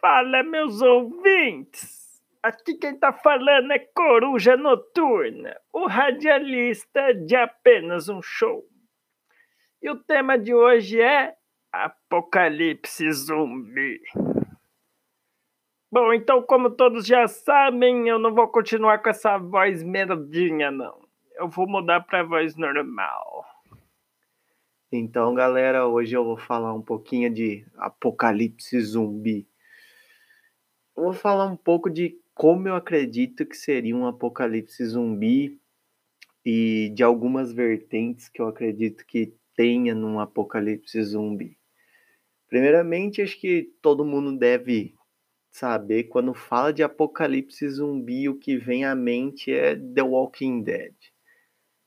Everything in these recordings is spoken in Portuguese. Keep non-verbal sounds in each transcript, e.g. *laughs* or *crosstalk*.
Fala, meus ouvintes! Aqui quem tá falando é Coruja Noturna, o radialista de apenas um show. E o tema de hoje é Apocalipse Zumbi. Bom, então, como todos já sabem, eu não vou continuar com essa voz merdinha, não. Eu vou mudar pra voz normal. Então, galera, hoje eu vou falar um pouquinho de Apocalipse Zumbi. Vou falar um pouco de como eu acredito que seria um apocalipse zumbi e de algumas vertentes que eu acredito que tenha num apocalipse zumbi. Primeiramente, acho que todo mundo deve saber quando fala de apocalipse zumbi, o que vem à mente é The Walking Dead.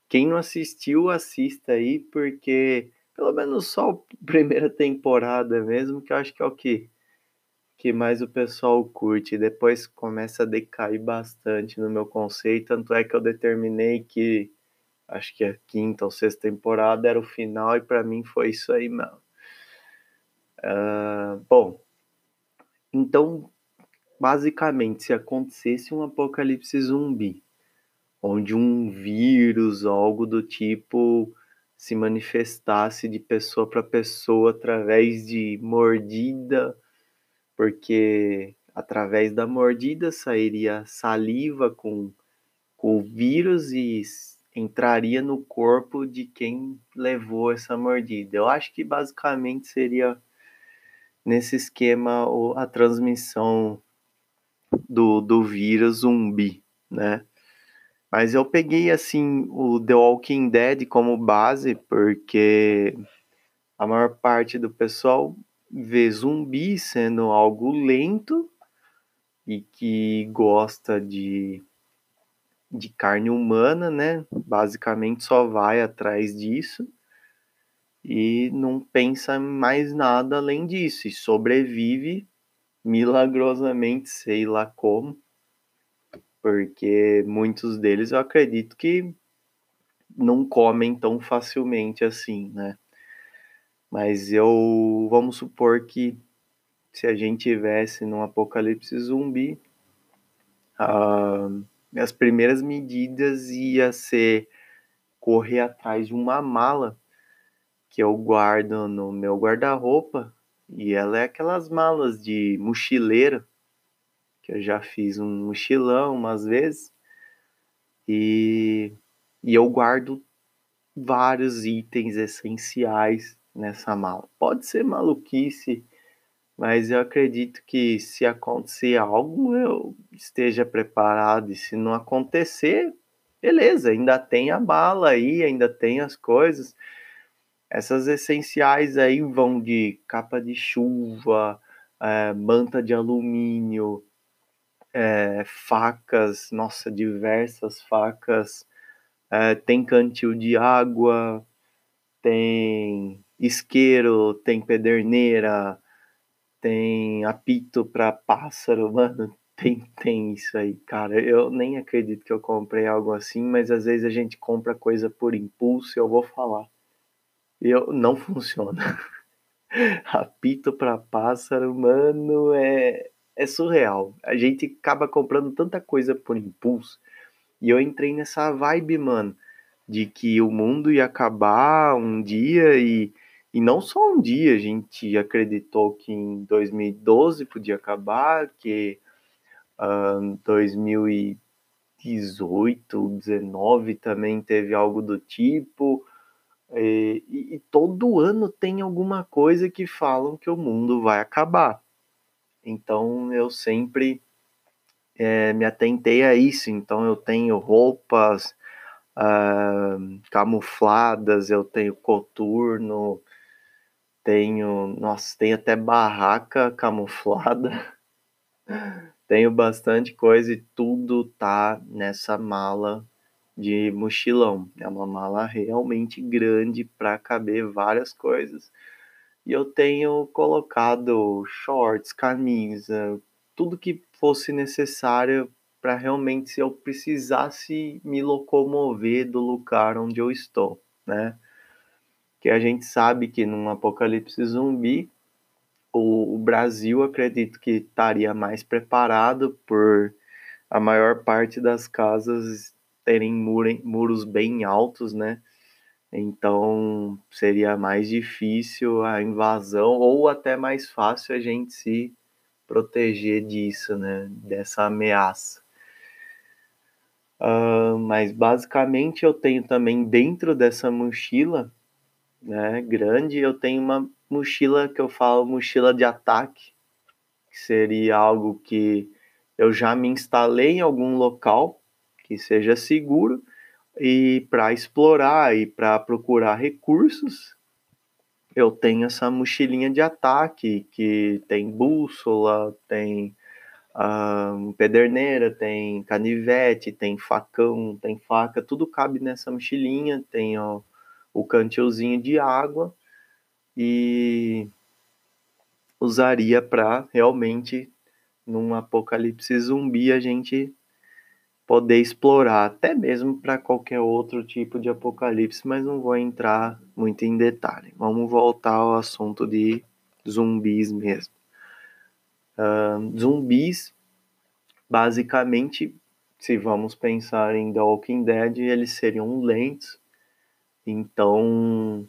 Quem não assistiu, assista aí, porque pelo menos só a primeira temporada mesmo, que eu acho que é o que que mais o pessoal curte. Depois começa a decair bastante no meu conceito. Tanto é que eu determinei que acho que a quinta ou sexta temporada era o final, e para mim foi isso aí mesmo. Uh, bom, então, basicamente, se acontecesse um apocalipse zumbi, onde um vírus ou algo do tipo se manifestasse de pessoa para pessoa através de mordida porque através da mordida sairia saliva com, com o vírus e entraria no corpo de quem levou essa mordida. Eu acho que basicamente seria nesse esquema a transmissão do, do vírus zumbi, né? Mas eu peguei assim o The Walking Dead como base porque a maior parte do pessoal vê zumbi sendo algo lento e que gosta de, de carne humana, né? Basicamente só vai atrás disso e não pensa mais nada além disso e sobrevive milagrosamente, sei lá como, porque muitos deles eu acredito que não comem tão facilmente assim, né? Mas eu vamos supor que se a gente tivesse num apocalipse zumbi, uh, as primeiras medidas ia ser correr atrás de uma mala que eu guardo no meu guarda-roupa. E ela é aquelas malas de mochileiro que eu já fiz um mochilão umas vezes. E, e eu guardo vários itens essenciais nessa mala. Pode ser maluquice, mas eu acredito que se acontecer algo, eu esteja preparado. E se não acontecer, beleza, ainda tem a bala aí, ainda tem as coisas. Essas essenciais aí vão de capa de chuva, é, manta de alumínio, é, facas, nossa, diversas facas, é, tem cantil de água, tem isqueiro, tem pederneira, tem apito para pássaro, mano, *laughs* tem, tem isso aí, cara. Eu nem acredito que eu comprei algo assim, mas às vezes a gente compra coisa por impulso e eu vou falar. Eu, não funciona. *laughs* apito para pássaro, mano, é, é surreal. A gente acaba comprando tanta coisa por impulso. E eu entrei nessa vibe, mano, de que o mundo ia acabar um dia e e não só um dia, a gente acreditou que em 2012 podia acabar, que uh, 2018, 2019 também teve algo do tipo. E, e, e, todo ano tem alguma coisa que falam que o mundo vai acabar. Então eu sempre é, me atentei a isso. Então eu tenho roupas uh, camufladas, eu tenho coturno, tenho, nossa, tem até barraca camuflada. *laughs* tenho bastante coisa e tudo tá nessa mala de mochilão. É uma mala realmente grande para caber várias coisas. E eu tenho colocado shorts, camisa, tudo que fosse necessário para realmente se eu precisasse me locomover do lugar onde eu estou, né? Que a gente sabe que num apocalipse zumbi o, o Brasil acredito que estaria mais preparado por a maior parte das casas terem muros bem altos, né? Então seria mais difícil a invasão ou até mais fácil a gente se proteger disso, né? Dessa ameaça. Uh, mas basicamente eu tenho também dentro dessa mochila, né, grande, eu tenho uma mochila que eu falo mochila de ataque, que seria algo que eu já me instalei em algum local que seja seguro e para explorar e para procurar recursos, eu tenho essa mochilinha de ataque que tem bússola, tem uh, pederneira, tem canivete, tem facão, tem faca, tudo cabe nessa mochilinha. Tem ó, o cantilzinho de água e usaria para realmente num apocalipse zumbi a gente poder explorar, até mesmo para qualquer outro tipo de apocalipse, mas não vou entrar muito em detalhe. Vamos voltar ao assunto de zumbis mesmo. Uh, zumbis, basicamente, se vamos pensar em The Walking Dead, eles seriam lentos. Então,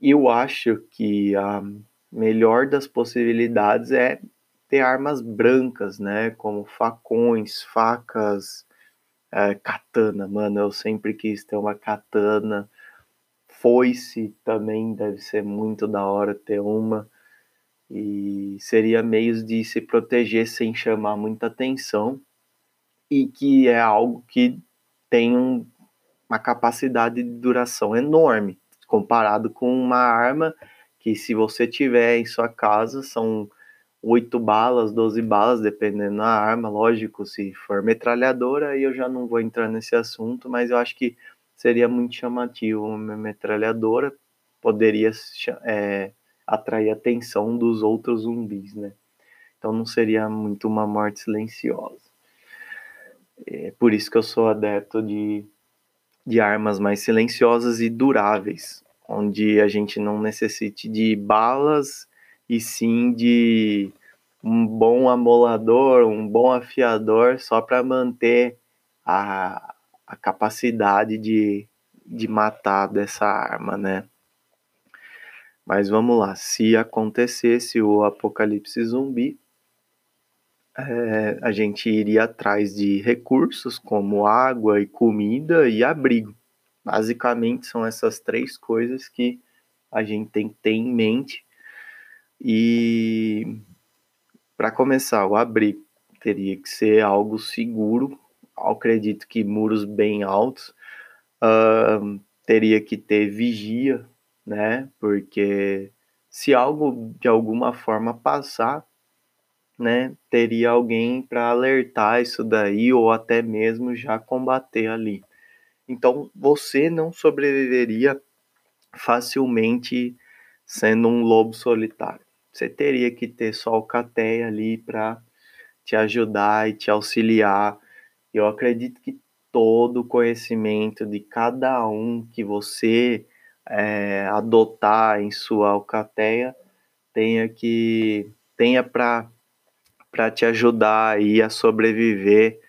eu acho que a melhor das possibilidades é ter armas brancas, né? Como facões, facas, é, katana. Mano, eu sempre quis ter uma katana. Foice também deve ser muito da hora ter uma. E seria meios de se proteger sem chamar muita atenção. E que é algo que tem um, uma capacidade de duração enorme. Comparado com uma arma que se você tiver em sua casa são 8 balas, 12 balas, dependendo da arma, lógico, se for metralhadora, aí eu já não vou entrar nesse assunto, mas eu acho que seria muito chamativo uma metralhadora, poderia é, atrair a atenção dos outros zumbis, né? Então não seria muito uma morte silenciosa. É por isso que eu sou adepto de, de armas mais silenciosas e duráveis, onde a gente não necessite de balas e sim de um bom amolador, um bom afiador, só para manter a, a capacidade de, de matar dessa arma, né? Mas vamos lá, se acontecesse o apocalipse zumbi, é, a gente iria atrás de recursos como água e comida e abrigo. Basicamente são essas três coisas que a gente tem que ter em mente e para começar, o abrigo teria que ser algo seguro. Eu acredito que muros bem altos. Uh, teria que ter vigia, né? Porque se algo de alguma forma passar, né, teria alguém para alertar isso daí ou até mesmo já combater ali. Então você não sobreviveria facilmente sendo um lobo solitário você teria que ter só o Cateia ali para te ajudar e te auxiliar. Eu acredito que todo o conhecimento de cada um que você é, adotar em sua alcateia tenha que tenha para para te ajudar aí a sobreviver,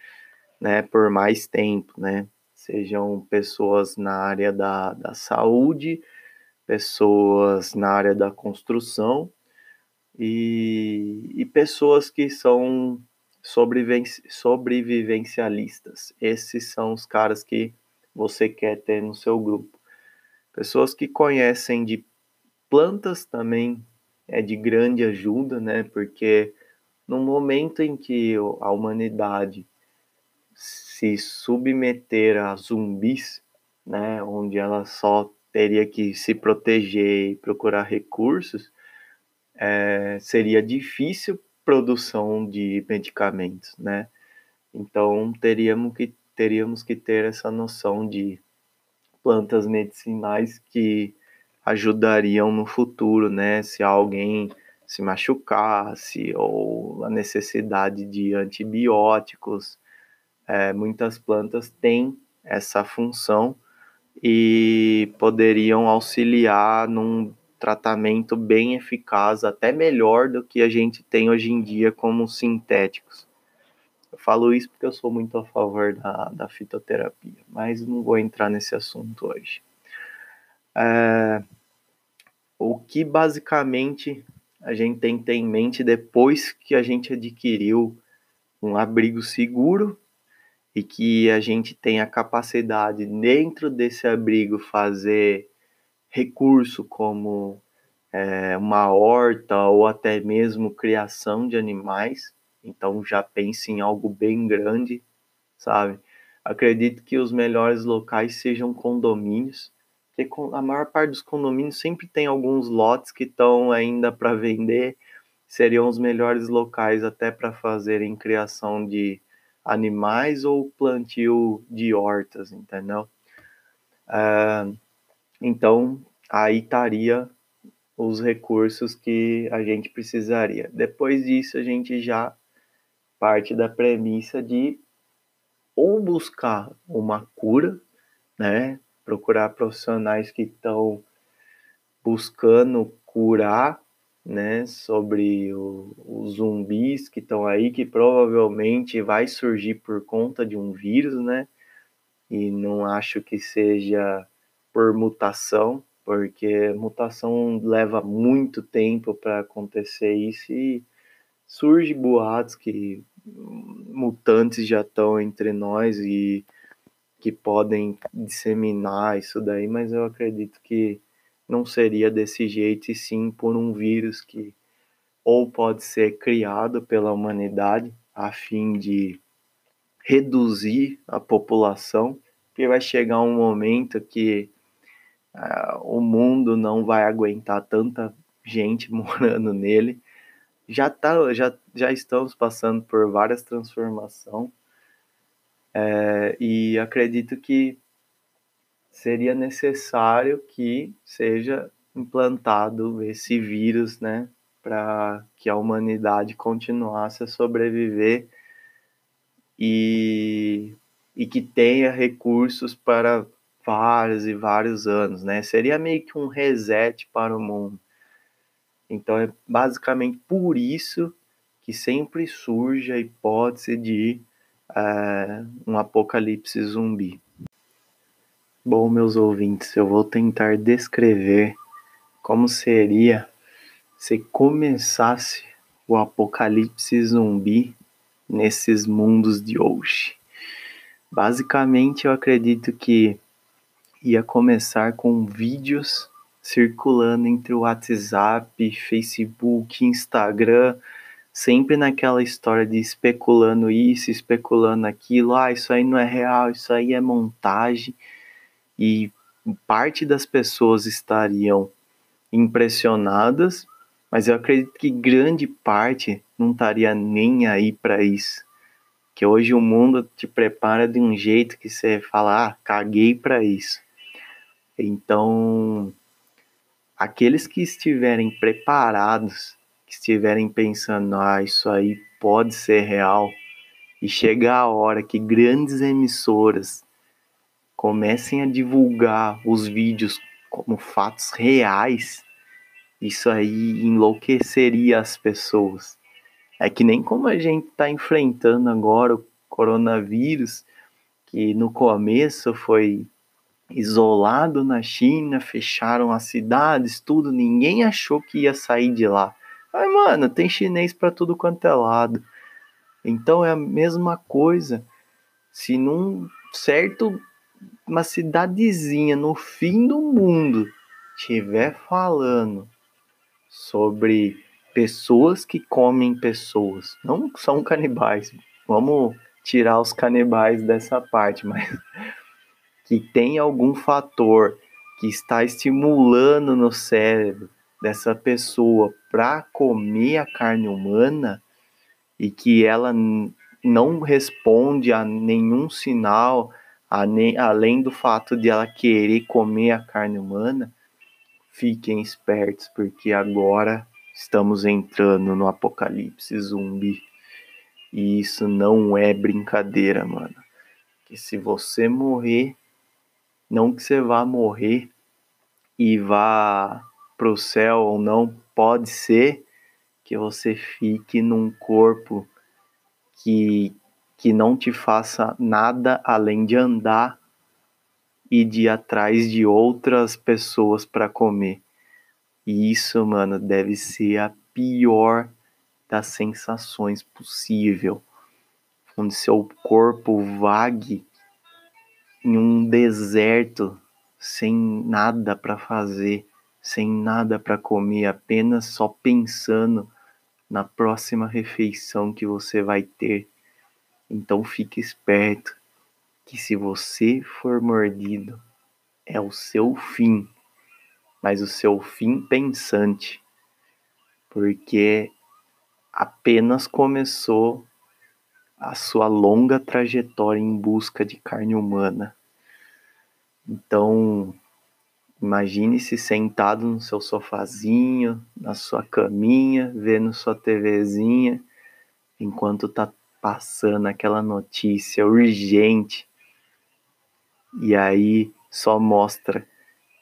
né, por mais tempo, né? Sejam pessoas na área da, da saúde, pessoas na área da construção e, e pessoas que são sobrevivencialistas. Esses são os caras que você quer ter no seu grupo. Pessoas que conhecem de plantas também é de grande ajuda, né? Porque no momento em que a humanidade se submeter a zumbis, né, onde ela só teria que se proteger e procurar recursos, é, seria difícil produção de medicamentos, né? Então teríamos que teríamos que ter essa noção de plantas medicinais que ajudariam no futuro, né? Se alguém se machucasse ou a necessidade de antibióticos, é, muitas plantas têm essa função e poderiam auxiliar num tratamento bem eficaz, até melhor do que a gente tem hoje em dia como sintéticos. Eu falo isso porque eu sou muito a favor da, da fitoterapia, mas não vou entrar nesse assunto hoje. É, o que basicamente a gente tem que ter em mente depois que a gente adquiriu um abrigo seguro e que a gente tem a capacidade dentro desse abrigo fazer recurso como é, uma horta ou até mesmo criação de animais. Então já pense em algo bem grande, sabe? Acredito que os melhores locais sejam condomínios, a maior parte dos condomínios sempre tem alguns lotes que estão ainda para vender. Seriam os melhores locais até para fazerem criação de animais ou plantio de hortas, entendeu? É, então, aí estaria os recursos que a gente precisaria. Depois disso, a gente já parte da premissa de ou buscar uma cura, né? Procurar profissionais que estão buscando curar né, sobre o, os zumbis que estão aí, que provavelmente vai surgir por conta de um vírus, né? E não acho que seja por mutação, porque mutação leva muito tempo para acontecer isso e surge boatos que mutantes já estão entre nós e que podem disseminar isso daí, mas eu acredito que não seria desse jeito, e sim por um vírus que ou pode ser criado pela humanidade a fim de reduzir a população, porque vai chegar um momento que uh, o mundo não vai aguentar tanta gente *laughs* morando nele. Já, tá, já, já estamos passando por várias transformações é, e acredito que seria necessário que seja implantado esse vírus, né, para que a humanidade continuasse a sobreviver e, e que tenha recursos para vários e vários anos, né? Seria meio que um reset para o mundo. Então é basicamente por isso que sempre surge a hipótese de é, um apocalipse zumbi. Bom, meus ouvintes, eu vou tentar descrever como seria se começasse o apocalipse zumbi nesses mundos de hoje. Basicamente, eu acredito que ia começar com vídeos circulando entre o WhatsApp, Facebook, Instagram, sempre naquela história de especulando isso, especulando aquilo, ah, isso aí não é real, isso aí é montagem e parte das pessoas estariam impressionadas, mas eu acredito que grande parte não estaria nem aí para isso. Que hoje o mundo te prepara de um jeito que você fala, ah, caguei para isso. Então, aqueles que estiverem preparados, que estiverem pensando, ah, isso aí pode ser real, e chegar a hora que grandes emissoras comecem a divulgar os vídeos como fatos reais, isso aí enlouqueceria as pessoas. É que nem como a gente está enfrentando agora o coronavírus, que no começo foi isolado na China, fecharam as cidades, tudo, ninguém achou que ia sair de lá. Ai, mano, tem chinês para tudo quanto é lado. Então é a mesma coisa. Se num certo uma cidadezinha no fim do mundo estiver falando sobre pessoas que comem pessoas, não são canibais, vamos tirar os canibais dessa parte, mas *laughs* que tem algum fator que está estimulando no cérebro dessa pessoa para comer a carne humana e que ela não responde a nenhum sinal além do fato de ela querer comer a carne humana, fiquem espertos, porque agora estamos entrando no apocalipse zumbi. E isso não é brincadeira, mano. Que se você morrer, não que você vá morrer e vá para o céu ou não, pode ser que você fique num corpo que, que não te faça nada além de andar e de ir atrás de outras pessoas para comer. E isso, mano, deve ser a pior das sensações possível. Onde seu corpo vague em um deserto sem nada para fazer, sem nada para comer, apenas só pensando na próxima refeição que você vai ter. Então fique esperto que se você for mordido, é o seu fim, mas o seu fim pensante, porque apenas começou a sua longa trajetória em busca de carne humana. Então, imagine-se sentado no seu sofazinho, na sua caminha, vendo sua TVzinha, enquanto tá passando aquela notícia urgente e aí só mostra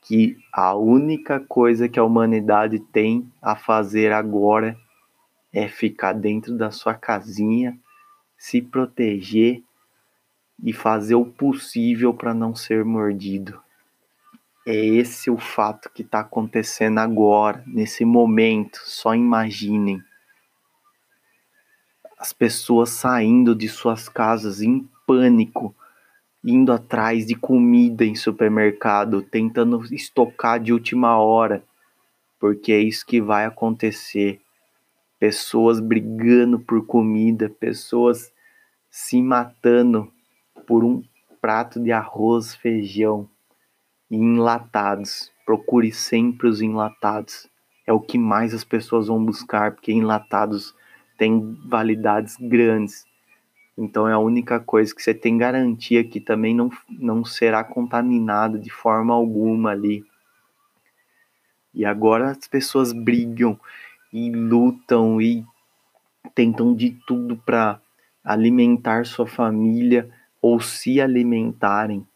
que a única coisa que a humanidade tem a fazer agora é ficar dentro da sua casinha, se proteger e fazer o possível para não ser mordido. É esse o fato que está acontecendo agora, nesse momento. Só imaginem. As pessoas saindo de suas casas em pânico indo atrás de comida em supermercado, tentando estocar de última hora, porque é isso que vai acontecer. Pessoas brigando por comida, pessoas se matando por um prato de arroz, feijão e enlatados. Procure sempre os enlatados. É o que mais as pessoas vão buscar, porque enlatados têm validades grandes então é a única coisa que você tem garantia que também não, não será contaminado de forma alguma ali. E agora as pessoas brigam e lutam e tentam de tudo para alimentar sua família ou se alimentarem.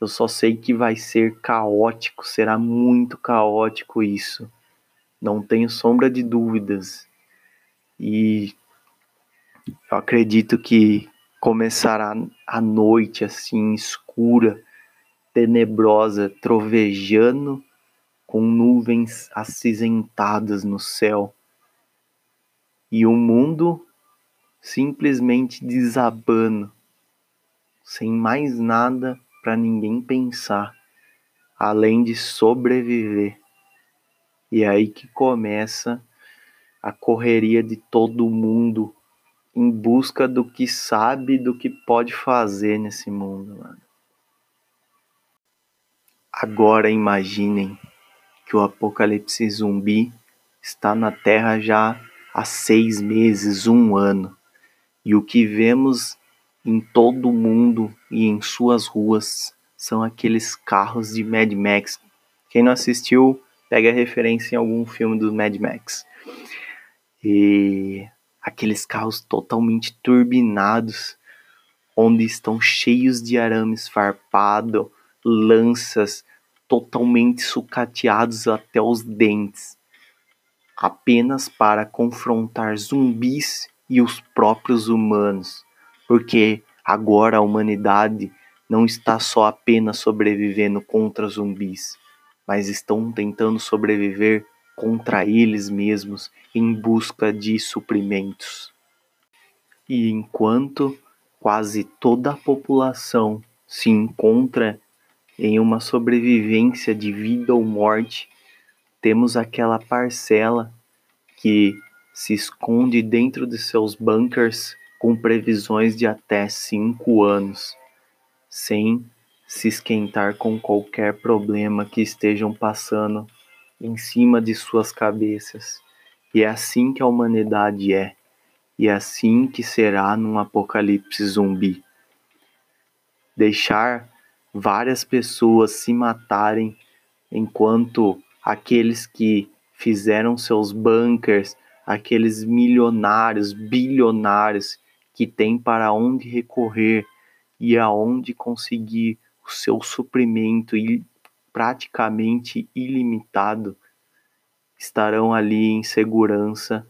Eu só sei que vai ser caótico, será muito caótico isso. Não tenho sombra de dúvidas. E eu acredito que começará a noite assim escura, tenebrosa, trovejando com nuvens acinzentadas no céu e o mundo simplesmente desabando, sem mais nada para ninguém pensar, além de sobreviver. E é aí que começa a correria de todo mundo em busca do que sabe, do que pode fazer nesse mundo, mano. Agora imaginem que o apocalipse zumbi está na Terra já há seis meses, um ano, e o que vemos em todo o mundo e em suas ruas são aqueles carros de Mad Max. Quem não assistiu, pega a referência em algum filme do Mad Max. E aqueles carros totalmente turbinados, onde estão cheios de arame farpado, lanças totalmente sucateados até os dentes, apenas para confrontar zumbis e os próprios humanos, porque agora a humanidade não está só apenas sobrevivendo contra zumbis, mas estão tentando sobreviver contra eles mesmos em busca de suprimentos. E enquanto quase toda a população se encontra em uma sobrevivência de vida ou morte, temos aquela parcela que se esconde dentro de seus bunkers com previsões de até cinco anos, sem se esquentar com qualquer problema que estejam passando em cima de suas cabeças. E é assim que a humanidade é, e é assim que será num apocalipse zumbi. Deixar várias pessoas se matarem enquanto aqueles que fizeram seus bunkers, aqueles milionários, bilionários que têm para onde recorrer e aonde conseguir o seu suprimento praticamente ilimitado estarão ali em segurança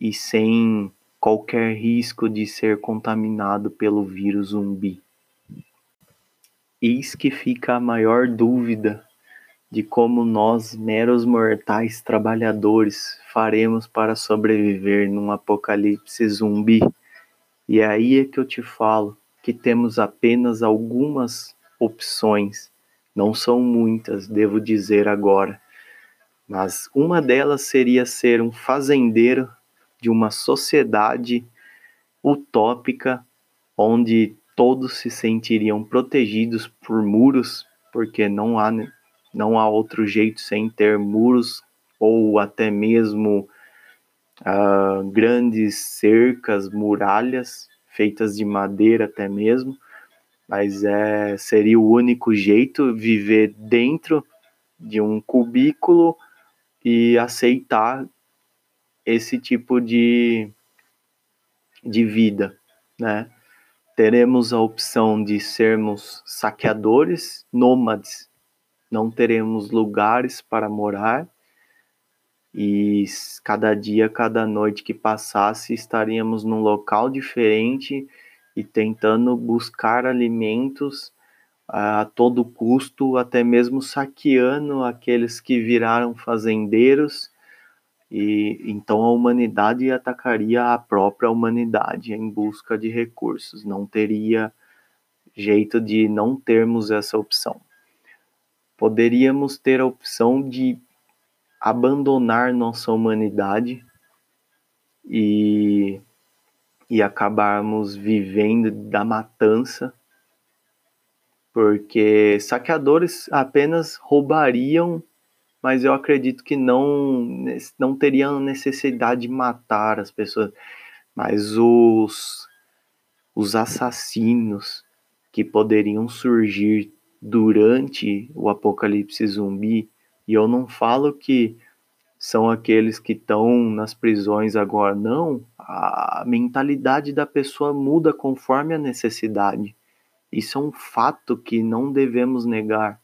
e sem qualquer risco de ser contaminado pelo vírus zumbi. Eis que fica a maior dúvida de como nós, meros mortais trabalhadores, faremos para sobreviver num apocalipse zumbi. E é aí é que eu te falo que temos apenas algumas opções, não são muitas, devo dizer agora, mas uma delas seria ser um fazendeiro de uma sociedade utópica onde todos se sentiriam protegidos por muros, porque não há não há outro jeito sem ter muros ou até mesmo uh, grandes cercas, muralhas feitas de madeira até mesmo, mas é, seria o único jeito viver dentro de um cubículo e aceitar esse tipo de, de vida, né? Teremos a opção de sermos saqueadores, nômades, não teremos lugares para morar e cada dia, cada noite que passasse, estaríamos num local diferente e tentando buscar alimentos a todo custo, até mesmo saqueando aqueles que viraram fazendeiros. E então a humanidade atacaria a própria humanidade em busca de recursos. Não teria jeito de não termos essa opção poderíamos ter a opção de abandonar nossa humanidade e, e acabarmos vivendo da matança, porque saqueadores apenas roubariam, mas eu acredito que não, não teriam necessidade de matar as pessoas, mas os, os assassinos que poderiam surgir durante o apocalipse zumbi, e eu não falo que são aqueles que estão nas prisões agora, não. A mentalidade da pessoa muda conforme a necessidade. Isso é um fato que não devemos negar.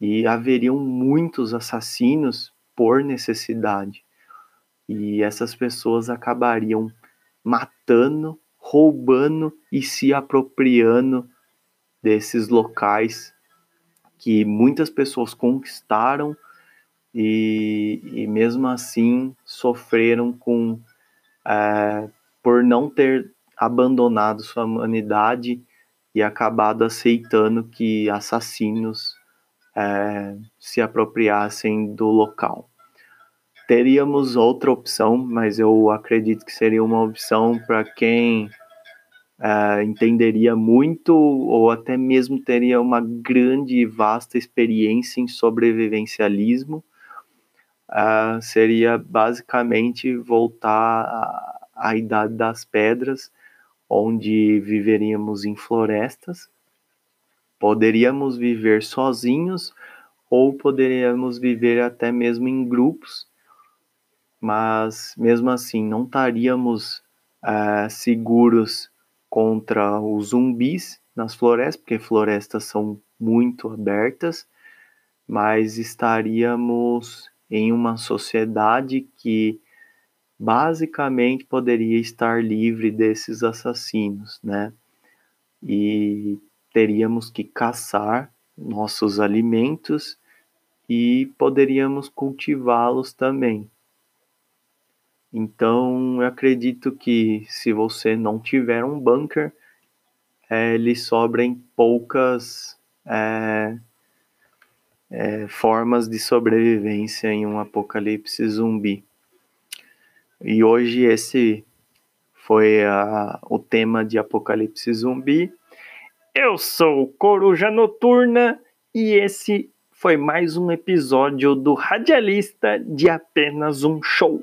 E haveriam muitos assassinos por necessidade. E essas pessoas acabariam matando, roubando e se apropriando desses locais que muitas pessoas conquistaram e, e mesmo assim sofreram com é, por não ter abandonado sua humanidade e acabado aceitando que assassinos é, se apropriassem do local. Teríamos outra opção, mas eu acredito que seria uma opção para quem uh, entenderia muito ou até mesmo teria uma grande e vasta experiência em sobrevivencialismo, uh, seria basicamente voltar à, à Idade das Pedras, onde viveríamos em florestas, poderíamos viver sozinhos ou poderíamos viver até mesmo em grupos, mas mesmo assim não estaríamos uh, seguros contra os zumbis nas florestas, porque florestas são muito abertas, mas estaríamos em uma sociedade que basicamente poderia estar livre desses assassinos, né? E teríamos que caçar nossos alimentos e poderíamos cultivá-los também. Então, eu acredito que se você não tiver um bunker, é, lhe sobrem poucas é, é, formas de sobrevivência em um apocalipse zumbi. E hoje esse foi a, o tema de Apocalipse Zumbi. Eu sou Coruja Noturna e esse foi mais um episódio do Radialista de Apenas um Show.